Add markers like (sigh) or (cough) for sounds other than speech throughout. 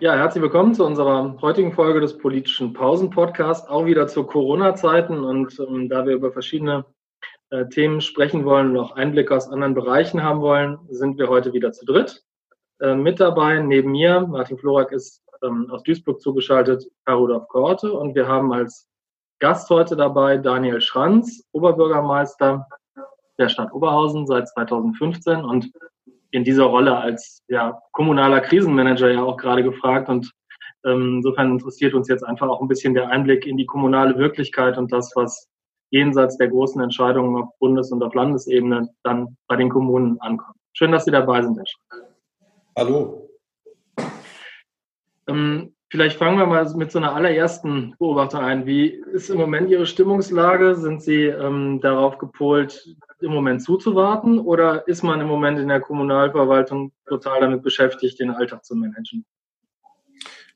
Ja, herzlich willkommen zu unserer heutigen Folge des politischen Pausen-Podcasts, auch wieder zu Corona-Zeiten. Und ähm, da wir über verschiedene äh, Themen sprechen wollen und auch Einblicke aus anderen Bereichen haben wollen, sind wir heute wieder zu dritt. Äh, mit dabei neben mir, Martin Florak ist ähm, aus Duisburg zugeschaltet, Herr Rudolf Korte. Und wir haben als Gast heute dabei Daniel Schranz, Oberbürgermeister der Stadt Oberhausen seit 2015 und in dieser Rolle als ja, kommunaler Krisenmanager ja auch gerade gefragt. Und ähm, insofern interessiert uns jetzt einfach auch ein bisschen der Einblick in die kommunale Wirklichkeit und das, was jenseits der großen Entscheidungen auf Bundes- und auf Landesebene dann bei den Kommunen ankommt. Schön, dass Sie dabei sind, Herr Schreiber. Hallo. Ähm, vielleicht fangen wir mal mit so einer allerersten Beobachtung ein. Wie ist im Moment Ihre Stimmungslage? Sind Sie ähm, darauf gepolt, im Moment zuzuwarten oder ist man im Moment in der Kommunalverwaltung total damit beschäftigt, den Alltag zu managen?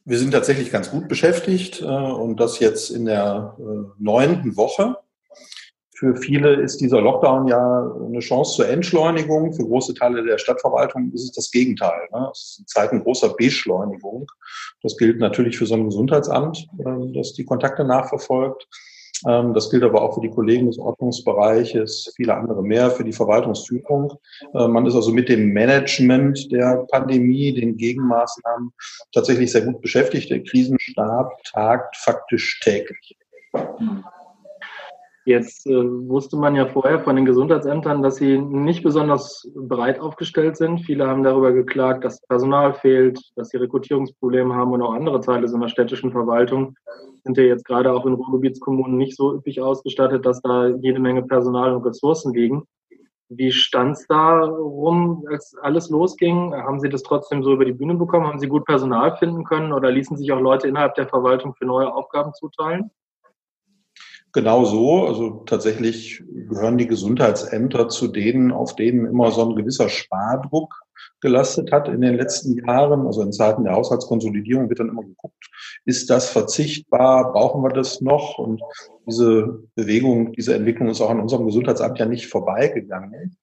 Wir sind tatsächlich ganz gut beschäftigt äh, und das jetzt in der äh, neunten Woche. Für viele ist dieser Lockdown ja eine Chance zur Entschleunigung. Für große Teile der Stadtverwaltung ist es das Gegenteil. Ne? Es sind Zeiten großer Beschleunigung. Das gilt natürlich für so ein Gesundheitsamt, äh, das die Kontakte nachverfolgt. Ähm, das gilt aber auch für die Kollegen des Ordnungsbereiches, viele andere mehr, für die Verwaltungsführung. Ähm, man ist also mit dem Management der Pandemie, den Gegenmaßnahmen tatsächlich sehr gut beschäftigt. Der Krisenstab tagt faktisch täglich. Jetzt äh, wusste man ja vorher von den Gesundheitsämtern, dass sie nicht besonders breit aufgestellt sind. Viele haben darüber geklagt, dass Personal fehlt, dass sie Rekrutierungsprobleme haben und auch andere Teile so einer städtischen Verwaltung sind ja jetzt gerade auch in Ruhrgebietskommunen nicht so üppig ausgestattet, dass da jede Menge Personal und Ressourcen liegen. Wie stand es da rum, als alles losging? Haben Sie das trotzdem so über die Bühne bekommen? Haben Sie gut Personal finden können oder ließen sich auch Leute innerhalb der Verwaltung für neue Aufgaben zuteilen? Genau so. Also tatsächlich gehören die Gesundheitsämter zu denen, auf denen immer so ein gewisser Spardruck gelastet hat in den letzten Jahren. Also in Zeiten der Haushaltskonsolidierung wird dann immer geguckt, ist das verzichtbar, brauchen wir das noch? Und diese Bewegung, diese Entwicklung ist auch an unserem Gesundheitsamt ja nicht vorbeigegangen.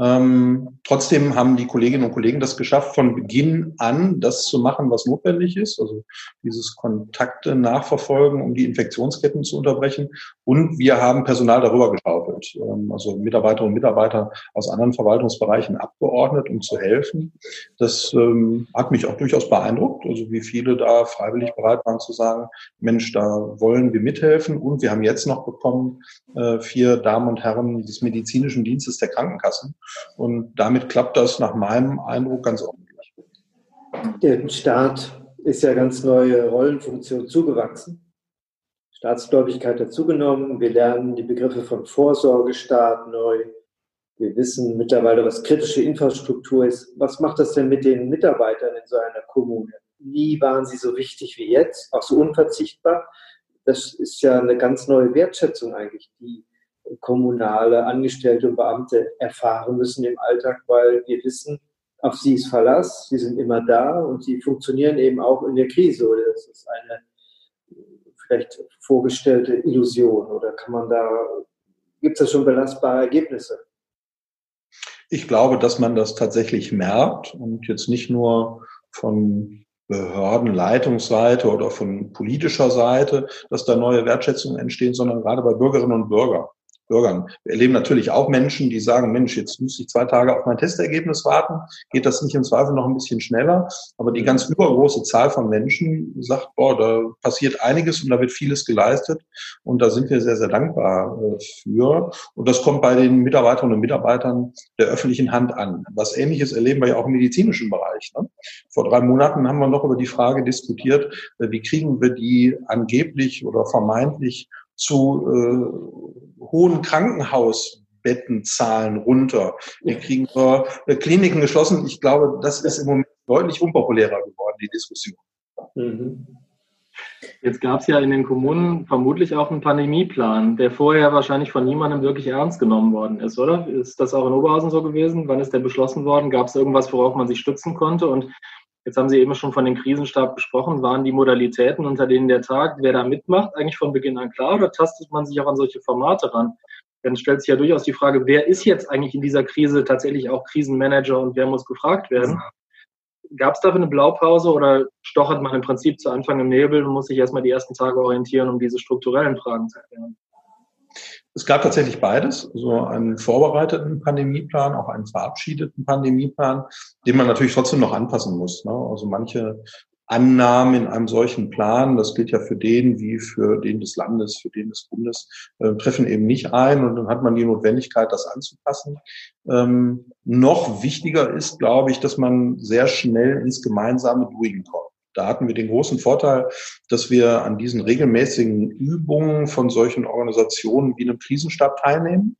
Ähm, trotzdem haben die Kolleginnen und Kollegen das geschafft, von Beginn an das zu machen, was notwendig ist, also dieses Kontakte nachverfolgen, um die Infektionsketten zu unterbrechen. Und wir haben Personal darüber geschaufelt, ähm, also Mitarbeiterinnen und Mitarbeiter aus anderen Verwaltungsbereichen abgeordnet, um zu helfen. Das ähm, hat mich auch durchaus beeindruckt, also wie viele da freiwillig bereit waren zu sagen, Mensch, da wollen wir mithelfen. Und wir haben jetzt noch bekommen, äh, vier Damen und Herren des medizinischen Dienstes der Krankenkassen, und damit klappt das nach meinem Eindruck ganz ordentlich. Der Staat ist ja ganz neue Rollenfunktion zugewachsen. Staatsgläubigkeit hat zugenommen. Wir lernen die Begriffe von Vorsorgestaat neu. Wir wissen mittlerweile, was kritische Infrastruktur ist. Was macht das denn mit den Mitarbeitern in so einer Kommune? Nie waren sie so wichtig wie jetzt, auch so unverzichtbar. Das ist ja eine ganz neue Wertschätzung eigentlich, die kommunale Angestellte und Beamte erfahren müssen im Alltag, weil wir wissen, auf sie ist Verlass, sie sind immer da und sie funktionieren eben auch in der Krise. Oder das ist eine vielleicht vorgestellte Illusion oder kann man da, gibt es da schon belastbare Ergebnisse? Ich glaube, dass man das tatsächlich merkt und jetzt nicht nur von Behördenleitungsseite oder von politischer Seite, dass da neue Wertschätzungen entstehen, sondern gerade bei Bürgerinnen und Bürgern. Bürgern. Wir erleben natürlich auch Menschen, die sagen, Mensch, jetzt muss ich zwei Tage auf mein Testergebnis warten. Geht das nicht im Zweifel noch ein bisschen schneller? Aber die ganz übergroße Zahl von Menschen sagt, boah, da passiert einiges und da wird vieles geleistet. Und da sind wir sehr, sehr dankbar äh, für. Und das kommt bei den Mitarbeiterinnen und Mitarbeitern der öffentlichen Hand an. Was Ähnliches erleben wir ja auch im medizinischen Bereich. Ne? Vor drei Monaten haben wir noch über die Frage diskutiert, äh, wie kriegen wir die angeblich oder vermeintlich zu äh, hohen Krankenhausbettenzahlen runter. Wir kriegen äh, Kliniken geschlossen. Ich glaube, das ist im Moment deutlich unpopulärer geworden, die Diskussion. Mhm. Jetzt gab es ja in den Kommunen vermutlich auch einen Pandemieplan, der vorher wahrscheinlich von niemandem wirklich ernst genommen worden ist, oder? Ist das auch in Oberhausen so gewesen? Wann ist der beschlossen worden? Gab es irgendwas, worauf man sich stützen konnte? Und Jetzt haben Sie eben schon von den Krisenstab gesprochen. Waren die Modalitäten, unter denen der Tag, wer da mitmacht, eigentlich von Beginn an klar oder tastet man sich auch an solche Formate ran? Dann stellt sich ja durchaus die Frage, wer ist jetzt eigentlich in dieser Krise tatsächlich auch Krisenmanager und wer muss gefragt werden? Gab es dafür eine Blaupause oder stochert man im Prinzip zu Anfang im Nebel und muss sich erstmal die ersten Tage orientieren, um diese strukturellen Fragen zu erklären? Es gab tatsächlich beides, so einen vorbereiteten Pandemieplan, auch einen verabschiedeten Pandemieplan, den man natürlich trotzdem noch anpassen muss. Ne? Also manche Annahmen in einem solchen Plan, das gilt ja für den wie für den des Landes, für den des Bundes, äh, treffen eben nicht ein und dann hat man die Notwendigkeit, das anzupassen. Ähm, noch wichtiger ist, glaube ich, dass man sehr schnell ins gemeinsame Doing kommt. Da hatten wir den großen Vorteil, dass wir an diesen regelmäßigen Übungen von solchen Organisationen wie einem Krisenstab teilnehmen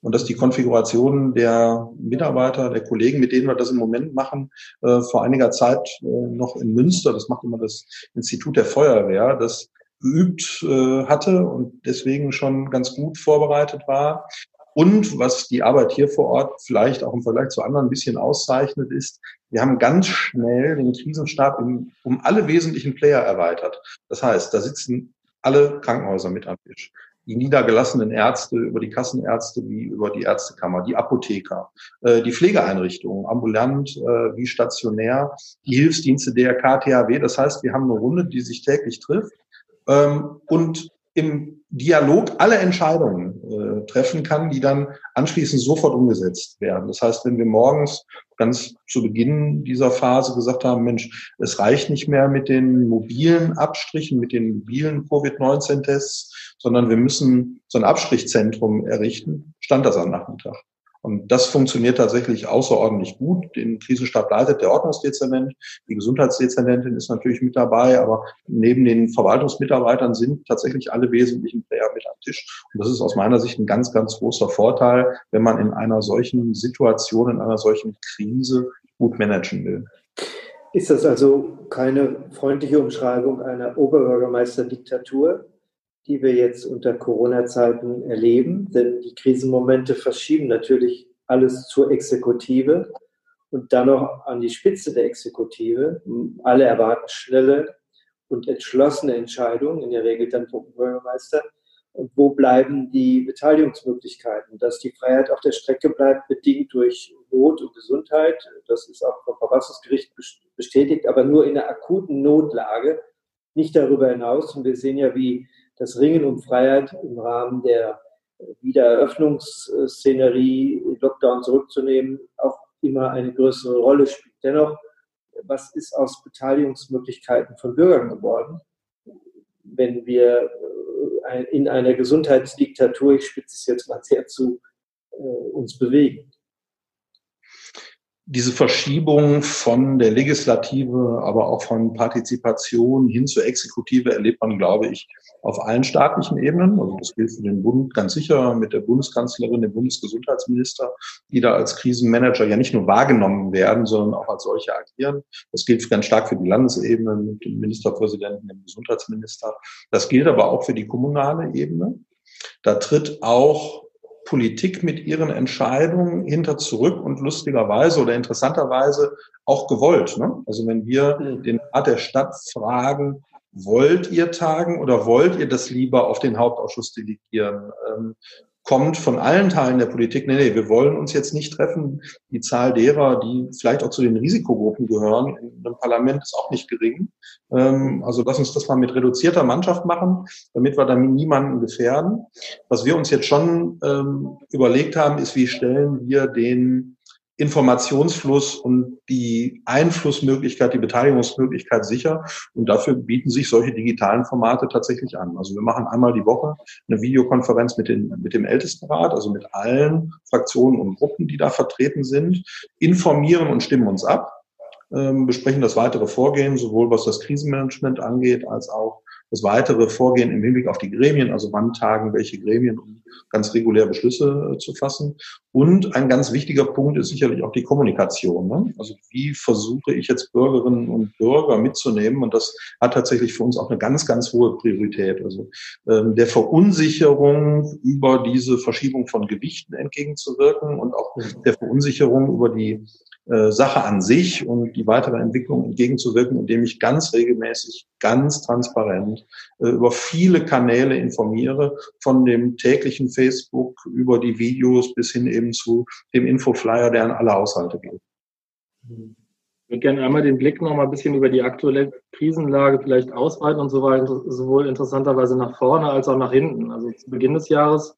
und dass die Konfiguration der Mitarbeiter, der Kollegen, mit denen wir das im Moment machen, äh, vor einiger Zeit äh, noch in Münster, das macht immer das Institut der Feuerwehr, das geübt äh, hatte und deswegen schon ganz gut vorbereitet war. Und was die Arbeit hier vor Ort vielleicht auch im Vergleich zu anderen ein bisschen auszeichnet, ist, wir haben ganz schnell den Krisenstab um, um alle wesentlichen Player erweitert. Das heißt, da sitzen alle Krankenhäuser mit am Tisch. Die niedergelassenen Ärzte über die Kassenärzte wie über die Ärztekammer, die Apotheker, äh, die Pflegeeinrichtungen, ambulant äh, wie stationär, die Hilfsdienste DRK, THW. Das heißt, wir haben eine Runde, die sich täglich trifft ähm, und im Dialog alle Entscheidungen äh, treffen kann, die dann anschließend sofort umgesetzt werden. Das heißt, wenn wir morgens ganz zu Beginn dieser Phase gesagt haben, Mensch, es reicht nicht mehr mit den mobilen Abstrichen, mit den mobilen Covid-19-Tests, sondern wir müssen so ein Abstrichzentrum errichten, stand das am Nachmittag. Und das funktioniert tatsächlich außerordentlich gut. Den Krisenstab leitet der Ordnungsdezernent. Die Gesundheitsdezernentin ist natürlich mit dabei, aber neben den Verwaltungsmitarbeitern sind tatsächlich alle wesentlichen Player mit am Tisch. Und das ist aus meiner Sicht ein ganz, ganz großer Vorteil, wenn man in einer solchen Situation, in einer solchen Krise gut managen will. Ist das also keine freundliche Umschreibung einer Oberbürgermeisterdiktatur? Die wir jetzt unter Corona-Zeiten erleben. Denn die Krisenmomente verschieben natürlich alles zur Exekutive und dann noch an die Spitze der Exekutive. Alle erwarten schnelle und entschlossene Entscheidungen, in der Regel dann vom Bürgermeister. Und wo bleiben die Beteiligungsmöglichkeiten? Dass die Freiheit auf der Strecke bleibt, bedingt durch Not und Gesundheit. Das ist auch vom Verfassungsgericht bestätigt, aber nur in einer akuten Notlage, nicht darüber hinaus. Und wir sehen ja, wie das Ringen um Freiheit im Rahmen der Wiedereröffnungsszenerie, Lockdown zurückzunehmen, auch immer eine größere Rolle spielt. Dennoch, was ist aus Beteiligungsmöglichkeiten von Bürgern geworden, wenn wir äh, in einer Gesundheitsdiktatur, ich spitze es jetzt mal sehr zu, äh, uns bewegen? diese Verschiebung von der Legislative, aber auch von Partizipation hin zur Exekutive erlebt man, glaube ich, auf allen staatlichen Ebenen. Also das gilt für den Bund ganz sicher mit der Bundeskanzlerin, dem Bundesgesundheitsminister, die da als Krisenmanager ja nicht nur wahrgenommen werden, sondern auch als solche agieren. Das gilt ganz stark für die Landesebene mit dem Ministerpräsidenten, dem Gesundheitsminister. Das gilt aber auch für die kommunale Ebene. Da tritt auch Politik mit ihren Entscheidungen hinter zurück und lustigerweise oder interessanterweise auch gewollt. Ne? Also wenn wir mhm. den Rat der Stadt fragen, wollt ihr tagen oder wollt ihr das lieber auf den Hauptausschuss delegieren? Ähm, kommt von allen Teilen der Politik, nee, nee, wir wollen uns jetzt nicht treffen. Die Zahl derer, die vielleicht auch zu den Risikogruppen gehören, in einem Parlament ist auch nicht gering. Ähm, also lass uns das mal mit reduzierter Mannschaft machen, damit wir damit niemanden gefährden. Was wir uns jetzt schon ähm, überlegt haben, ist, wie stellen wir den Informationsfluss und die Einflussmöglichkeit, die Beteiligungsmöglichkeit sicher. Und dafür bieten sich solche digitalen Formate tatsächlich an. Also wir machen einmal die Woche eine Videokonferenz mit, den, mit dem Ältestenrat, also mit allen Fraktionen und Gruppen, die da vertreten sind, informieren und stimmen uns ab, ähm, besprechen das weitere Vorgehen, sowohl was das Krisenmanagement angeht, als auch das weitere Vorgehen im Hinblick auf die Gremien, also wann tagen welche Gremien, um ganz regulär Beschlüsse äh, zu fassen. Und ein ganz wichtiger Punkt ist sicherlich auch die Kommunikation. Ne? Also wie versuche ich jetzt Bürgerinnen und Bürger mitzunehmen? Und das hat tatsächlich für uns auch eine ganz, ganz hohe Priorität. Also ähm, der Verunsicherung über diese Verschiebung von Gewichten entgegenzuwirken und auch der Verunsicherung über die äh, Sache an sich und die weitere Entwicklung entgegenzuwirken, indem ich ganz regelmäßig, ganz transparent äh, über viele Kanäle informiere, von dem täglichen Facebook über die Videos bis hin eben zu dem Infoflyer, der an alle Haushalte geht. würde gerne einmal den Blick noch mal ein bisschen über die aktuelle Krisenlage vielleicht ausweiten und so weiter, sowohl interessanterweise nach vorne als auch nach hinten. Also zu Beginn des Jahres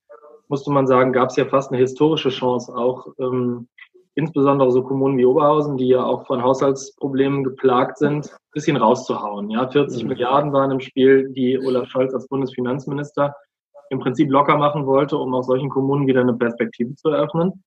musste man sagen, gab es ja fast eine historische Chance, auch ähm, insbesondere so Kommunen wie Oberhausen, die ja auch von Haushaltsproblemen geplagt sind, ein bisschen rauszuhauen. Ja, 40 mhm. Milliarden waren im Spiel, die Olaf Scholz als Bundesfinanzminister im Prinzip locker machen wollte, um auch solchen Kommunen wieder eine Perspektive zu eröffnen.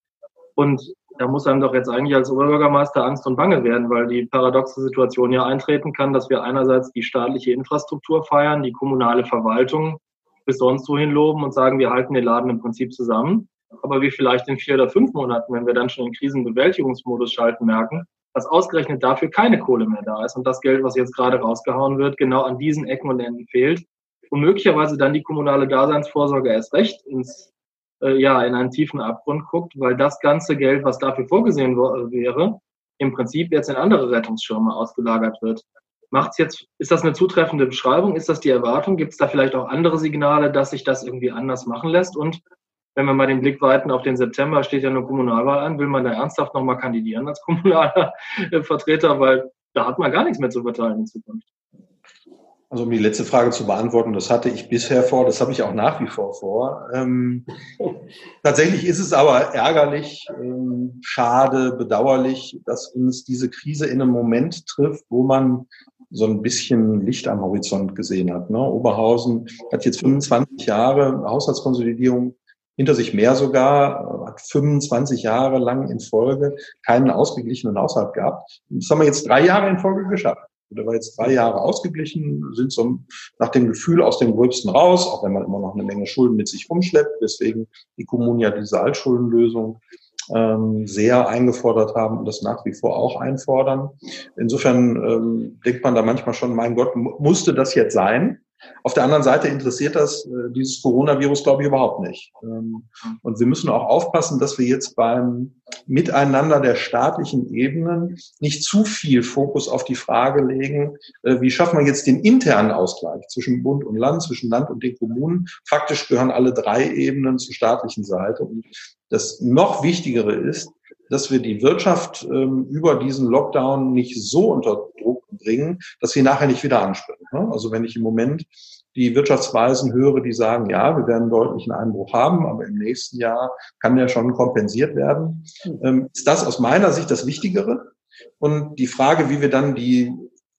Und da muss einem doch jetzt eigentlich als Oberbürgermeister Angst und Bange werden, weil die paradoxe Situation ja eintreten kann, dass wir einerseits die staatliche Infrastruktur feiern, die kommunale Verwaltung bis sonst wohin loben und sagen, wir halten den Laden im Prinzip zusammen. Aber wir vielleicht in vier oder fünf Monaten, wenn wir dann schon in Krisenbewältigungsmodus schalten, merken, dass ausgerechnet dafür keine Kohle mehr da ist und das Geld, was jetzt gerade rausgehauen wird, genau an diesen Ecken und Enden fehlt und möglicherweise dann die kommunale Daseinsvorsorge erst recht ins, äh, ja, in einen tiefen Abgrund guckt, weil das ganze Geld, was dafür vorgesehen wäre, im Prinzip jetzt in andere Rettungsschirme ausgelagert wird. Macht's jetzt, ist das eine zutreffende Beschreibung? Ist das die Erwartung? Gibt es da vielleicht auch andere Signale, dass sich das irgendwie anders machen lässt? Und wenn wir mal den Blick weiten auf den September, steht ja eine Kommunalwahl an, will man da ernsthaft nochmal kandidieren als (laughs) kommunaler Vertreter, weil da hat man gar nichts mehr zu verteilen in Zukunft. Also um die letzte Frage zu beantworten, das hatte ich bisher vor, das habe ich auch nach wie vor vor. Ähm, (laughs) tatsächlich ist es aber ärgerlich, ähm, schade, bedauerlich, dass uns diese Krise in einem Moment trifft, wo man so ein bisschen Licht am Horizont gesehen hat. Ne? Oberhausen hat jetzt 25 Jahre Haushaltskonsolidierung hinter sich mehr sogar, hat 25 Jahre lang in Folge keinen ausgeglichenen Haushalt gehabt. Das haben wir jetzt drei Jahre in Folge geschafft. Der war jetzt drei Jahre ausgeglichen, sind so nach dem Gefühl aus dem Gröbsten raus, auch wenn man immer noch eine Menge Schulden mit sich rumschleppt, weswegen die Kommunen ja diese Altschuldenlösung ähm, sehr eingefordert haben und das nach wie vor auch einfordern. Insofern ähm, denkt man da manchmal schon, mein Gott, musste das jetzt sein? Auf der anderen Seite interessiert das äh, dieses Coronavirus, glaube ich, überhaupt nicht. Ähm, und wir müssen auch aufpassen, dass wir jetzt beim Miteinander der staatlichen Ebenen nicht zu viel Fokus auf die Frage legen, äh, wie schaffen wir jetzt den internen Ausgleich zwischen Bund und Land, zwischen Land und den Kommunen. Faktisch gehören alle drei Ebenen zur staatlichen Seite. Und das noch Wichtigere ist, dass wir die Wirtschaft ähm, über diesen Lockdown nicht so unter Druck bringen, dass sie nachher nicht wieder anspringen. Ne? Also wenn ich im Moment die Wirtschaftsweisen höre, die sagen, ja, wir werden deutlichen Einbruch haben, aber im nächsten Jahr kann der schon kompensiert werden, ähm, ist das aus meiner Sicht das Wichtigere. Und die Frage, wie wir dann die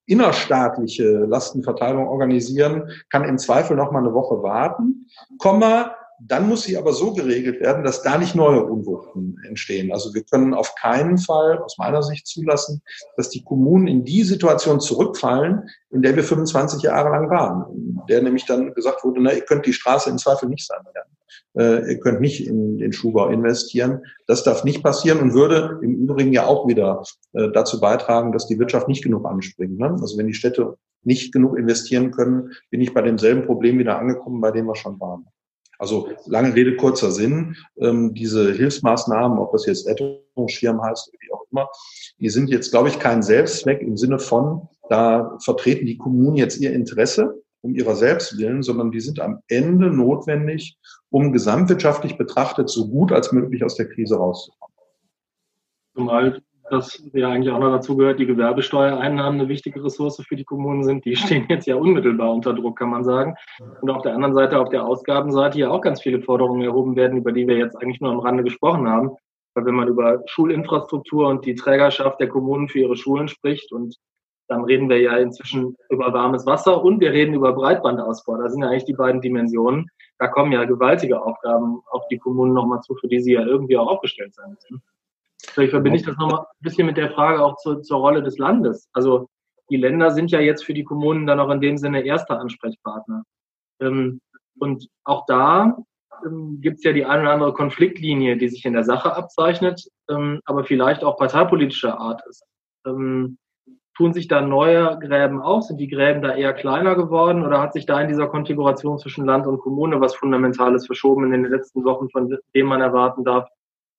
innerstaatliche Lastenverteilung organisieren, kann im Zweifel noch mal eine Woche warten, Komma, dann muss sie aber so geregelt werden, dass da nicht neue Unwuchten entstehen. Also wir können auf keinen Fall aus meiner Sicht zulassen, dass die Kommunen in die Situation zurückfallen, in der wir 25 Jahre lang waren. In der nämlich dann gesagt wurde, na, ihr könnt die Straße im Zweifel nicht sanieren. Äh, ihr könnt nicht in den Schuhbau investieren. Das darf nicht passieren und würde im Übrigen ja auch wieder äh, dazu beitragen, dass die Wirtschaft nicht genug anspringt. Ne? Also wenn die Städte nicht genug investieren können, bin ich bei demselben Problem wieder angekommen, bei dem wir schon waren. Also lange Rede, kurzer Sinn. Ähm, diese Hilfsmaßnahmen, ob das jetzt Rettungsschirm heißt, wie auch immer, die sind jetzt, glaube ich, kein Selbstzweck im Sinne von, da vertreten die Kommunen jetzt ihr Interesse um ihrer selbst willen, sondern die sind am Ende notwendig, um gesamtwirtschaftlich betrachtet so gut als möglich aus der Krise rauszukommen. Zumal das ja eigentlich auch noch dazu gehört, die Gewerbesteuereinnahmen eine wichtige Ressource für die Kommunen sind. Die (laughs) stehen jetzt ja unmittelbar unter Druck, kann man sagen. Und auf der anderen Seite, auf der Ausgabenseite ja auch ganz viele Forderungen erhoben werden, über die wir jetzt eigentlich nur am Rande gesprochen haben. Weil wenn man über Schulinfrastruktur und die Trägerschaft der Kommunen für ihre Schulen spricht und dann reden wir ja inzwischen über warmes Wasser und wir reden über Breitbandausbau. Das sind ja eigentlich die beiden Dimensionen. Da kommen ja gewaltige Aufgaben auf die Kommunen nochmal zu, für die sie ja irgendwie auch aufgestellt sein müssen. Vielleicht verbinde ich das nochmal ein bisschen mit der Frage auch zur, zur Rolle des Landes. Also die Länder sind ja jetzt für die Kommunen dann auch in dem Sinne erster Ansprechpartner. Ähm, und auch da ähm, gibt es ja die eine oder andere Konfliktlinie, die sich in der Sache abzeichnet, ähm, aber vielleicht auch parteipolitischer Art ist. Tun sich da neue Gräben auf? Sind die Gräben da eher kleiner geworden oder hat sich da in dieser Konfiguration zwischen Land und Kommune was Fundamentales verschoben in den letzten Wochen, von dem man erwarten darf,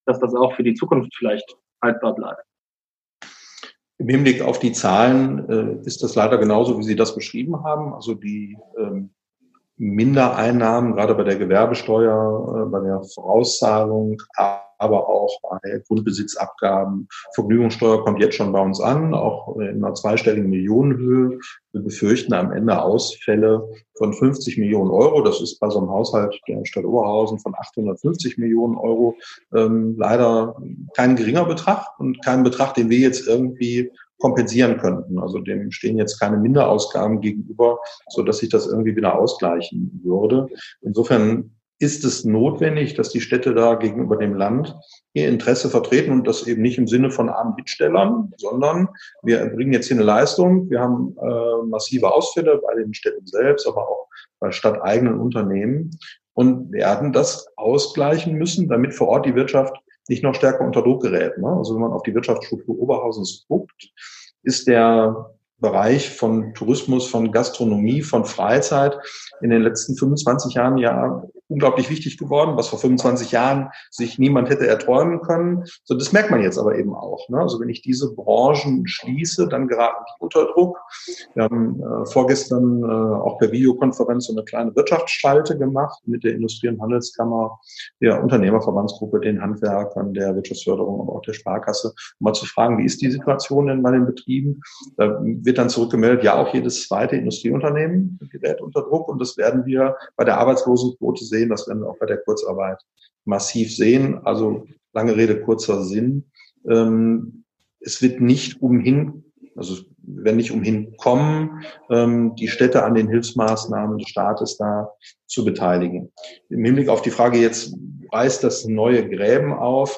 dass das auch für die Zukunft vielleicht haltbar bleibt. Im Hinblick auf die Zahlen äh, ist das leider genauso, wie Sie das beschrieben haben. Also die ähm, Mindereinnahmen, gerade bei der Gewerbesteuer, äh, bei der Vorauszahlung, aber auch bei Grundbesitzabgaben. Vergnügungssteuer kommt jetzt schon bei uns an, auch in einer zweistelligen Millionenhöhe. Wir befürchten am Ende Ausfälle von 50 Millionen Euro. Das ist bei so einem Haushalt der Stadt Oberhausen von 850 Millionen Euro ähm, leider kein geringer Betrag und kein Betrag, den wir jetzt irgendwie kompensieren könnten. Also dem stehen jetzt keine Minderausgaben gegenüber, so dass sich das irgendwie wieder ausgleichen würde. Insofern ist es notwendig, dass die Städte da gegenüber dem Land ihr Interesse vertreten und das eben nicht im Sinne von armen Bittstellern, sondern wir erbringen jetzt hier eine Leistung. Wir haben äh, massive Ausfälle bei den Städten selbst, aber auch bei stadteigenen Unternehmen und werden das ausgleichen müssen, damit vor Ort die Wirtschaft nicht noch stärker unter Druck gerät. Ne? Also wenn man auf die Wirtschaftsstruktur Oberhausens guckt, ist der Bereich von Tourismus, von Gastronomie, von Freizeit in den letzten 25 Jahren ja unglaublich wichtig geworden, was vor 25 Jahren sich niemand hätte erträumen können. So, das merkt man jetzt aber eben auch. Ne? Also wenn ich diese Branchen schließe, dann geraten die unter Druck. Wir haben äh, vorgestern äh, auch per Videokonferenz so eine kleine Wirtschaftsschalte gemacht mit der Industrie- und Handelskammer, der Unternehmerverbandsgruppe, den Handwerkern, der Wirtschaftsförderung, aber auch der Sparkasse, um mal zu fragen, wie ist die Situation denn bei den Betrieben? Da wird dann zurückgemeldet, ja, auch jedes zweite Industrieunternehmen gerät unter Druck und das werden wir bei der Arbeitslosenquote sehen, das werden wir auch bei der Kurzarbeit massiv sehen. Also lange Rede, kurzer Sinn. Ähm, es wird nicht umhin, also werden nicht umhin kommen, ähm, die Städte an den Hilfsmaßnahmen des Staates da zu beteiligen. Im Hinblick auf die Frage jetzt, reißt das neue Gräben auf?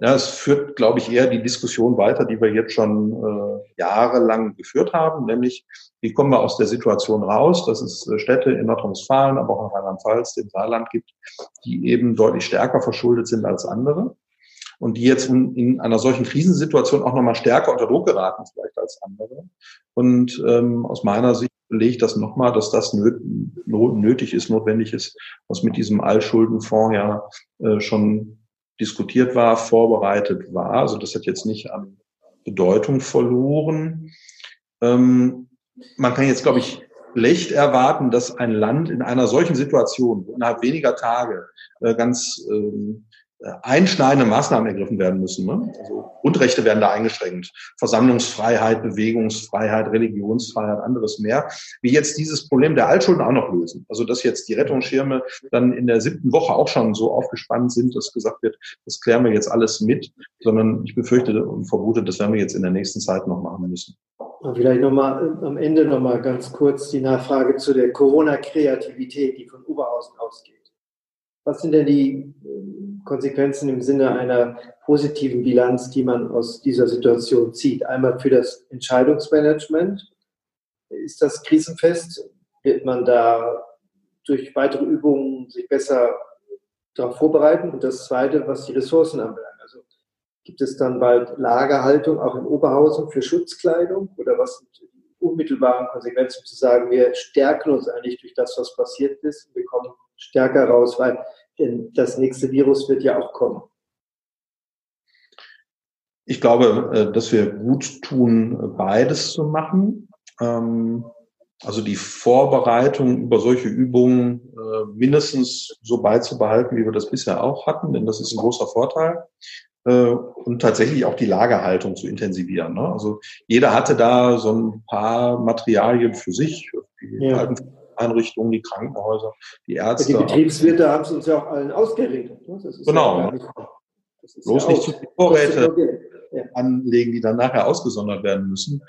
Ja, es führt, glaube ich, eher die Diskussion weiter, die wir jetzt schon äh, jahrelang geführt haben, nämlich wie kommen wir aus der Situation raus, dass es äh, Städte in Nordrhein-Westfalen, aber auch in Rheinland-Pfalz, dem Saarland gibt, die eben deutlich stärker verschuldet sind als andere und die jetzt in, in einer solchen Krisensituation auch nochmal stärker unter Druck geraten vielleicht als andere. Und ähm, aus meiner Sicht belegt das nochmal, dass das nötig ist, notwendig ist, was mit diesem Allschuldenfonds ja äh, schon diskutiert war, vorbereitet war. Also das hat jetzt nicht an Bedeutung verloren. Ähm, man kann jetzt, glaube ich, schlecht erwarten, dass ein Land in einer solchen Situation, innerhalb weniger Tage äh, ganz ähm, einschneidende Maßnahmen ergriffen werden müssen. Ne? Also Grundrechte werden da eingeschränkt. Versammlungsfreiheit, Bewegungsfreiheit, Religionsfreiheit, anderes mehr. Wie jetzt dieses Problem der Altschulden auch noch lösen. Also dass jetzt die Rettungsschirme dann in der siebten Woche auch schon so aufgespannt sind, dass gesagt wird, das klären wir jetzt alles mit, sondern ich befürchte und vermute, das werden wir jetzt in der nächsten Zeit noch machen müssen. Vielleicht nochmal am Ende nochmal ganz kurz die Nachfrage zu der Corona-Kreativität, die von Oberhausen ausgeht. Was sind denn die Konsequenzen im Sinne einer positiven Bilanz, die man aus dieser Situation zieht. Einmal für das Entscheidungsmanagement. Ist das krisenfest? Wird man da durch weitere Übungen sich besser darauf vorbereiten? Und das Zweite, was die Ressourcen anbelangt. Also gibt es dann bald Lagerhaltung auch in Oberhausen für Schutzkleidung? Oder was sind die unmittelbaren Konsequenzen, zu sagen, wir stärken uns eigentlich durch das, was passiert ist. Wir kommen stärker raus, weil denn das nächste Virus wird ja auch kommen. Ich glaube, äh, dass wir gut tun, beides zu machen. Ähm, also die Vorbereitung über solche Übungen äh, mindestens so beizubehalten, wie wir das bisher auch hatten, denn das ist ein großer Vorteil. Äh, und tatsächlich auch die Lagerhaltung zu intensivieren. Ne? Also jeder hatte da so ein paar Materialien für sich, die ja. Einrichtungen, die Krankenhäuser, die Ärzte. Ja, die Betriebswirte haben es uns ja auch allen ausgerichtet. Ne? genau. Ja nicht, Bloß nicht zu viele Vorräte ja. anlegen, die dann nachher ausgesondert werden müssen.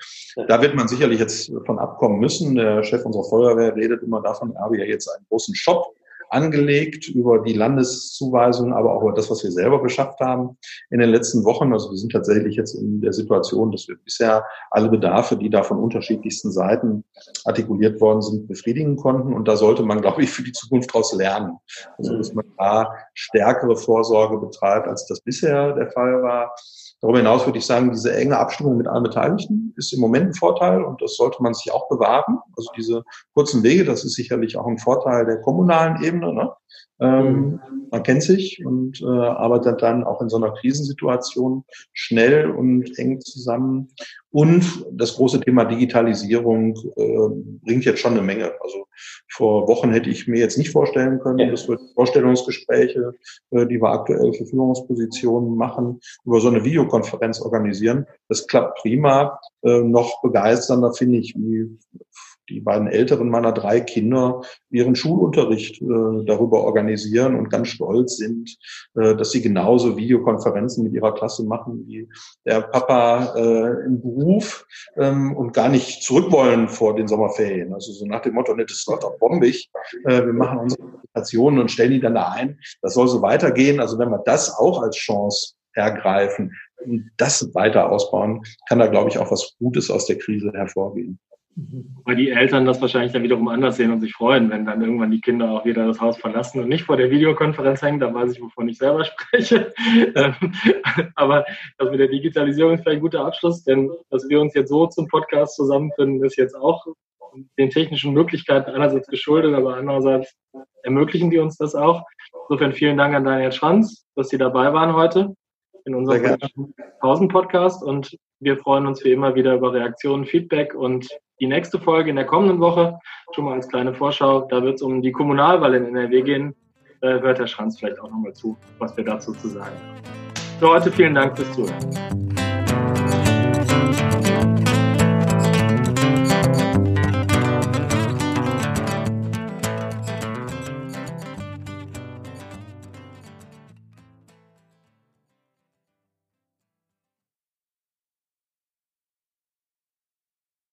Da wird man sicherlich jetzt von abkommen müssen. Der Chef unserer Feuerwehr redet immer davon, er habe ja jetzt einen großen Shop angelegt über die Landeszuweisung, aber auch über das, was wir selber beschafft haben in den letzten Wochen. Also wir sind tatsächlich jetzt in der Situation, dass wir bisher alle Bedarfe, die da von unterschiedlichsten Seiten artikuliert worden sind, befriedigen konnten. Und da sollte man, glaube ich, für die Zukunft daraus lernen. Also dass man da stärkere Vorsorge betreibt, als das bisher der Fall war. Darüber hinaus würde ich sagen, diese enge Abstimmung mit allen Beteiligten ist im Moment ein Vorteil und das sollte man sich auch bewahren. Also diese kurzen Wege, das ist sicherlich auch ein Vorteil der kommunalen Ebene Stunde. Ne? Ähm, man kennt sich und äh, arbeitet dann auch in so einer Krisensituation schnell und eng zusammen. Und das große Thema Digitalisierung äh, bringt jetzt schon eine Menge. Also vor Wochen hätte ich mir jetzt nicht vorstellen können, ja. dass wir Vorstellungsgespräche, äh, die wir aktuell für Führungspositionen machen, über so eine Videokonferenz organisieren. Das klappt prima. Äh, noch begeisternder finde ich, wie die beiden älteren meiner drei Kinder ihren Schulunterricht äh, darüber organisieren und ganz stolz sind, äh, dass sie genauso Videokonferenzen mit ihrer Klasse machen wie der Papa äh, im Beruf ähm, und gar nicht zurück wollen vor den Sommerferien. Also so nach dem Motto, ne, das ist doch bombig. Äh, wir machen unsere Präsentationen und stellen die dann da ein. Das soll so weitergehen. Also wenn wir das auch als Chance ergreifen und das weiter ausbauen, kann da, glaube ich, auch was Gutes aus der Krise hervorgehen. Weil die Eltern das wahrscheinlich dann wiederum anders sehen und sich freuen, wenn dann irgendwann die Kinder auch wieder das Haus verlassen und nicht vor der Videokonferenz hängen, da weiß ich, wovon ich selber (laughs) spreche. Ähm, aber das mit der Digitalisierung ist vielleicht ein guter Abschluss, denn dass wir uns jetzt so zum Podcast zusammenfinden, ist jetzt auch den technischen Möglichkeiten einerseits geschuldet, aber andererseits ermöglichen die uns das auch. Insofern vielen Dank an Daniel Schranz, dass Sie dabei waren heute in unserem Pausen-Podcast und wir freuen uns wie immer wieder über Reaktionen, Feedback und die nächste Folge in der kommenden Woche, schon mal als kleine Vorschau, da wird es um die Kommunalwahl in NRW gehen. Da hört Herr Schranz vielleicht auch nochmal zu, was wir dazu zu sagen haben. Für heute vielen Dank fürs Zuhören.